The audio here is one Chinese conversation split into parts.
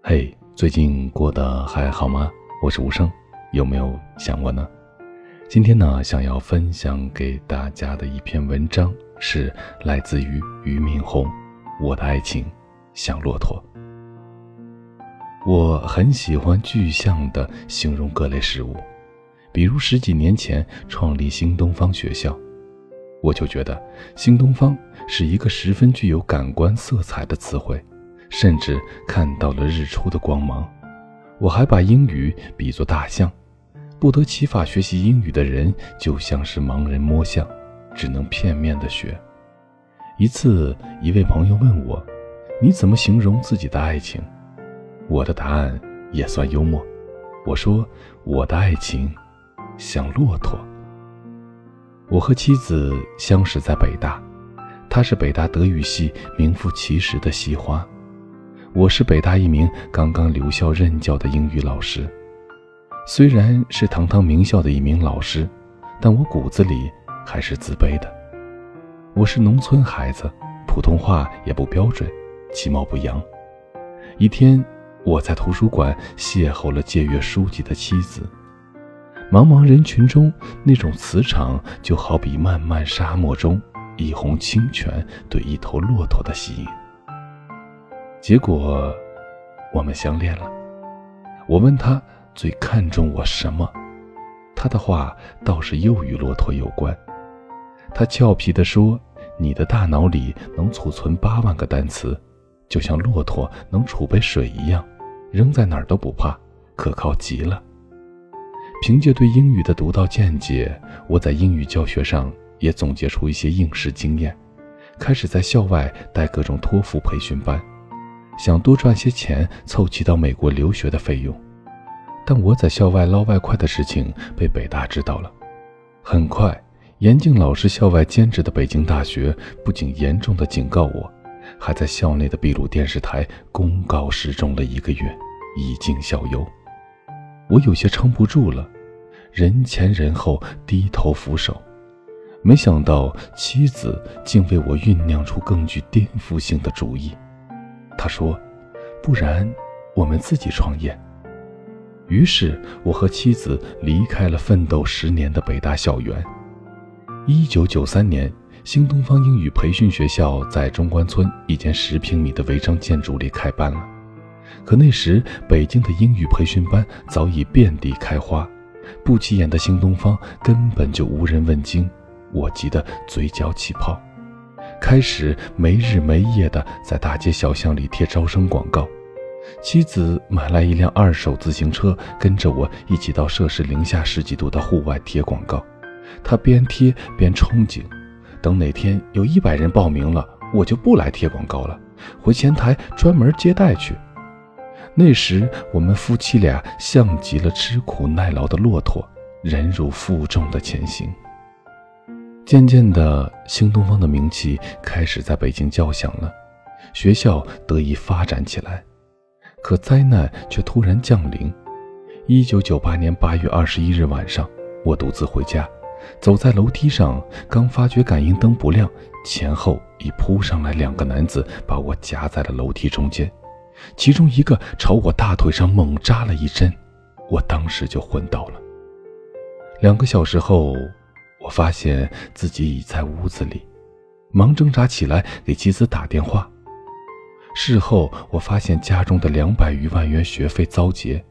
嘿，最近过得还好吗？我是无声，有没有想我呢？今天呢，想要分享给大家的一篇文章是来自于俞敏洪，《我的爱情像骆驼》。我很喜欢具象的形容各类事物，比如十几年前创立新东方学校，我就觉得新东方是一个十分具有感官色彩的词汇。甚至看到了日出的光芒。我还把英语比作大象，不得其法学习英语的人就像是盲人摸象，只能片面的学。一次，一位朋友问我：“你怎么形容自己的爱情？”我的答案也算幽默，我说：“我的爱情像骆驼。”我和妻子相识在北大，她是北大德语系名副其实的系花。我是北大一名刚刚留校任教的英语老师，虽然是堂堂名校的一名老师，但我骨子里还是自卑的。我是农村孩子，普通话也不标准，其貌不扬。一天，我在图书馆邂逅了借阅书籍的妻子。茫茫人群中，那种磁场就好比漫漫沙漠中一泓清泉对一头骆驼的吸引。结果，我们相恋了。我问他最看重我什么，他的话倒是又与骆驼有关。他俏皮地说：“你的大脑里能储存八万个单词，就像骆驼能储备水一样，扔在哪儿都不怕，可靠极了。”凭借对英语的独到见解，我在英语教学上也总结出一些应试经验，开始在校外带各种托福培训班。想多赚些钱凑齐到美国留学的费用，但我在校外捞外快的事情被北大知道了。很快，严静老师校外兼职的北京大学不仅严重的警告我，还在校内的秘鲁电视台公告示众了一个月，以儆效尤。我有些撑不住了，人前人后低头俯首。没想到妻子竟为我酝酿出更具颠覆性的主意。他说：“不然，我们自己创业。”于是，我和妻子离开了奋斗十年的北大校园。一九九三年，新东方英语培训学校在中关村一间十平米的违章建筑里开班了。可那时，北京的英语培训班早已遍地开花，不起眼的新东方根本就无人问津。我急得嘴角起泡。开始没日没夜地在大街小巷里贴招生广告，妻子买来一辆二手自行车，跟着我一起到摄氏零下十几度的户外贴广告。他边贴边憧憬，等哪天有一百人报名了，我就不来贴广告了，回前台专门接待去。那时我们夫妻俩像极了吃苦耐劳的骆驼，忍辱负重的前行。渐渐的，新东方的名气开始在北京叫响了，学校得以发展起来。可灾难却突然降临。一九九八年八月二十一日晚上，我独自回家，走在楼梯上，刚发觉感应灯不亮，前后已扑上来两个男子，把我夹在了楼梯中间。其中一个朝我大腿上猛扎了一针，我当时就昏倒了。两个小时后。我发现自己已在屋子里，忙挣扎起来给妻子打电话。事后我发现家中的两百余万元学费遭劫，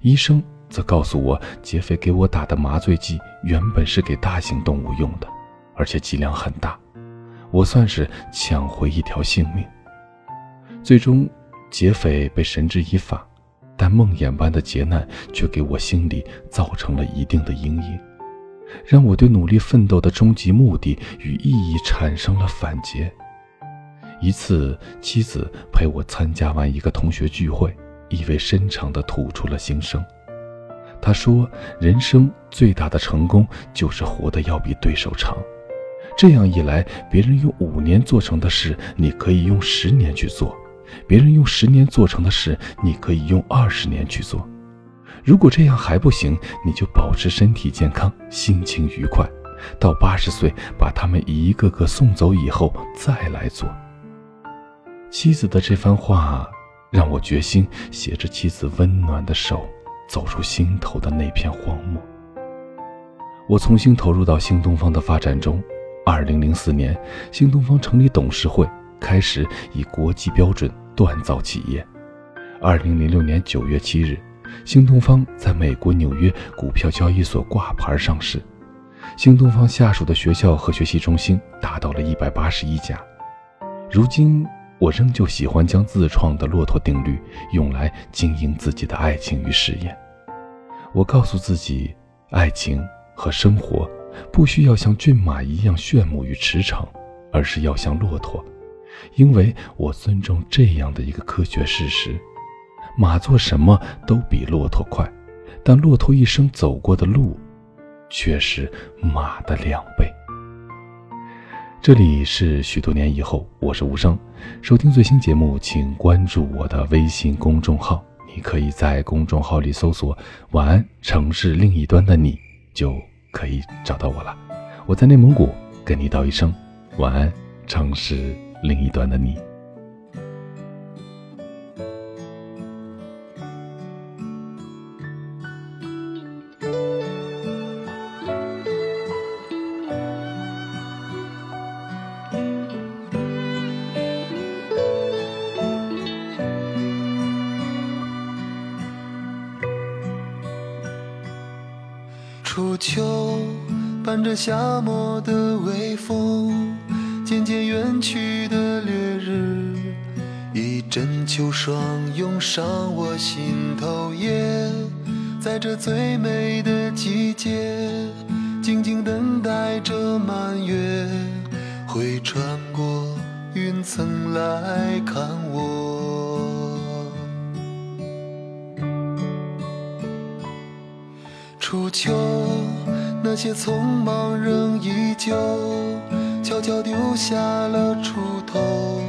医生则告诉我，劫匪给我打的麻醉剂原本是给大型动物用的，而且剂量很大。我算是抢回一条性命。最终，劫匪被绳之以法，但梦魇般的劫难却给我心里造成了一定的阴影。让我对努力奋斗的终极目的与意义产生了反诘。一次，妻子陪我参加完一个同学聚会，意味深长地吐出了心声。他说：“人生最大的成功就是活得要比对手长。这样一来，别人用五年做成的事，你可以用十年去做；别人用十年做成的事，你可以用二十年去做。”如果这样还不行，你就保持身体健康，心情愉快，到八十岁把他们一个个送走以后再来做。妻子的这番话让我决心携着妻子温暖的手，走出心头的那片荒漠。我重新投入到新东方的发展中。二零零四年，新东方成立董事会，开始以国际标准锻造企业。二零零六年九月七日，新东方在美国纽约股票交易所挂牌上市。新东方下属的学校和学习中心达到了一百八十一家。如今，我仍旧喜欢将自创的骆驼定律用来经营自己的爱情与事业。我告诉自己，爱情和生活。不需要像骏马一样炫目与驰骋，而是要像骆驼，因为我尊重这样的一个科学事实：马做什么都比骆驼快，但骆驼一生走过的路，却是马的两倍。这里是许多年以后，我是无声。收听最新节目，请关注我的微信公众号，你可以在公众号里搜索“晚安城市另一端的你”，就。可以找到我了，我在内蒙古跟你道一声晚安，城市另一端的你。伴着夏末的微风，渐渐远去的烈日，一阵秋霜涌上我心头。也在这最美的季节，静静等待着满月，会穿过云层来看我。初秋，那些匆忙仍依旧，悄悄丢下了锄头，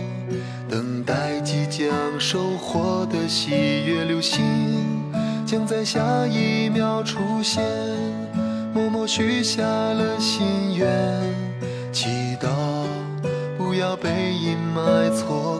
等待即将收获的喜悦流星，将在下一秒出现。默默许下了心愿，祈祷不要被阴霾错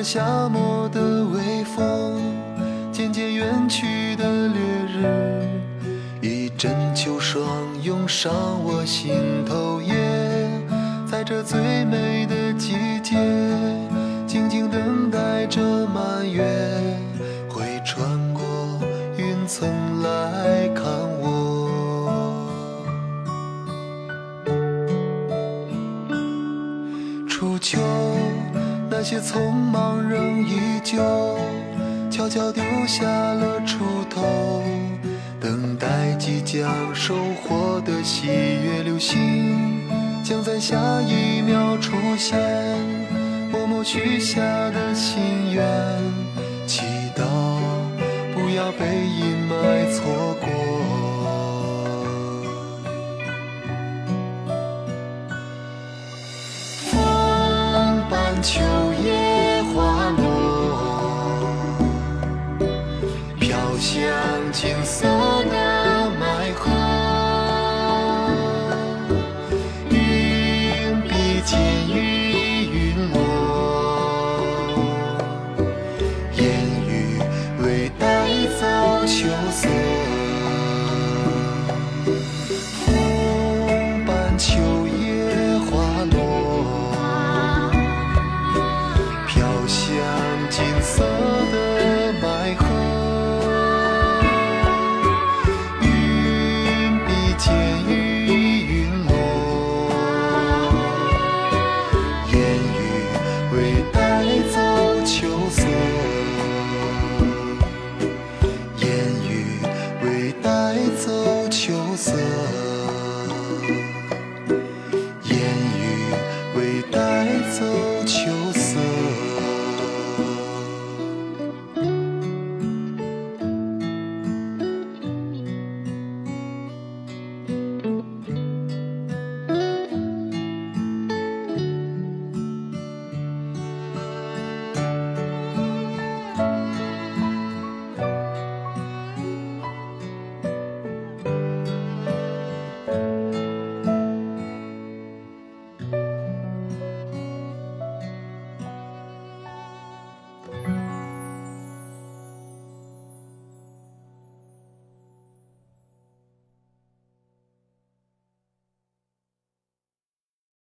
着夏末的微风，渐渐远去的烈日，一阵秋霜涌上我心头。也在这最美的将收获的喜悦流星将在下一秒出现，默默许下的心愿，祈祷不要被阴霾错过。风伴秋。秋色。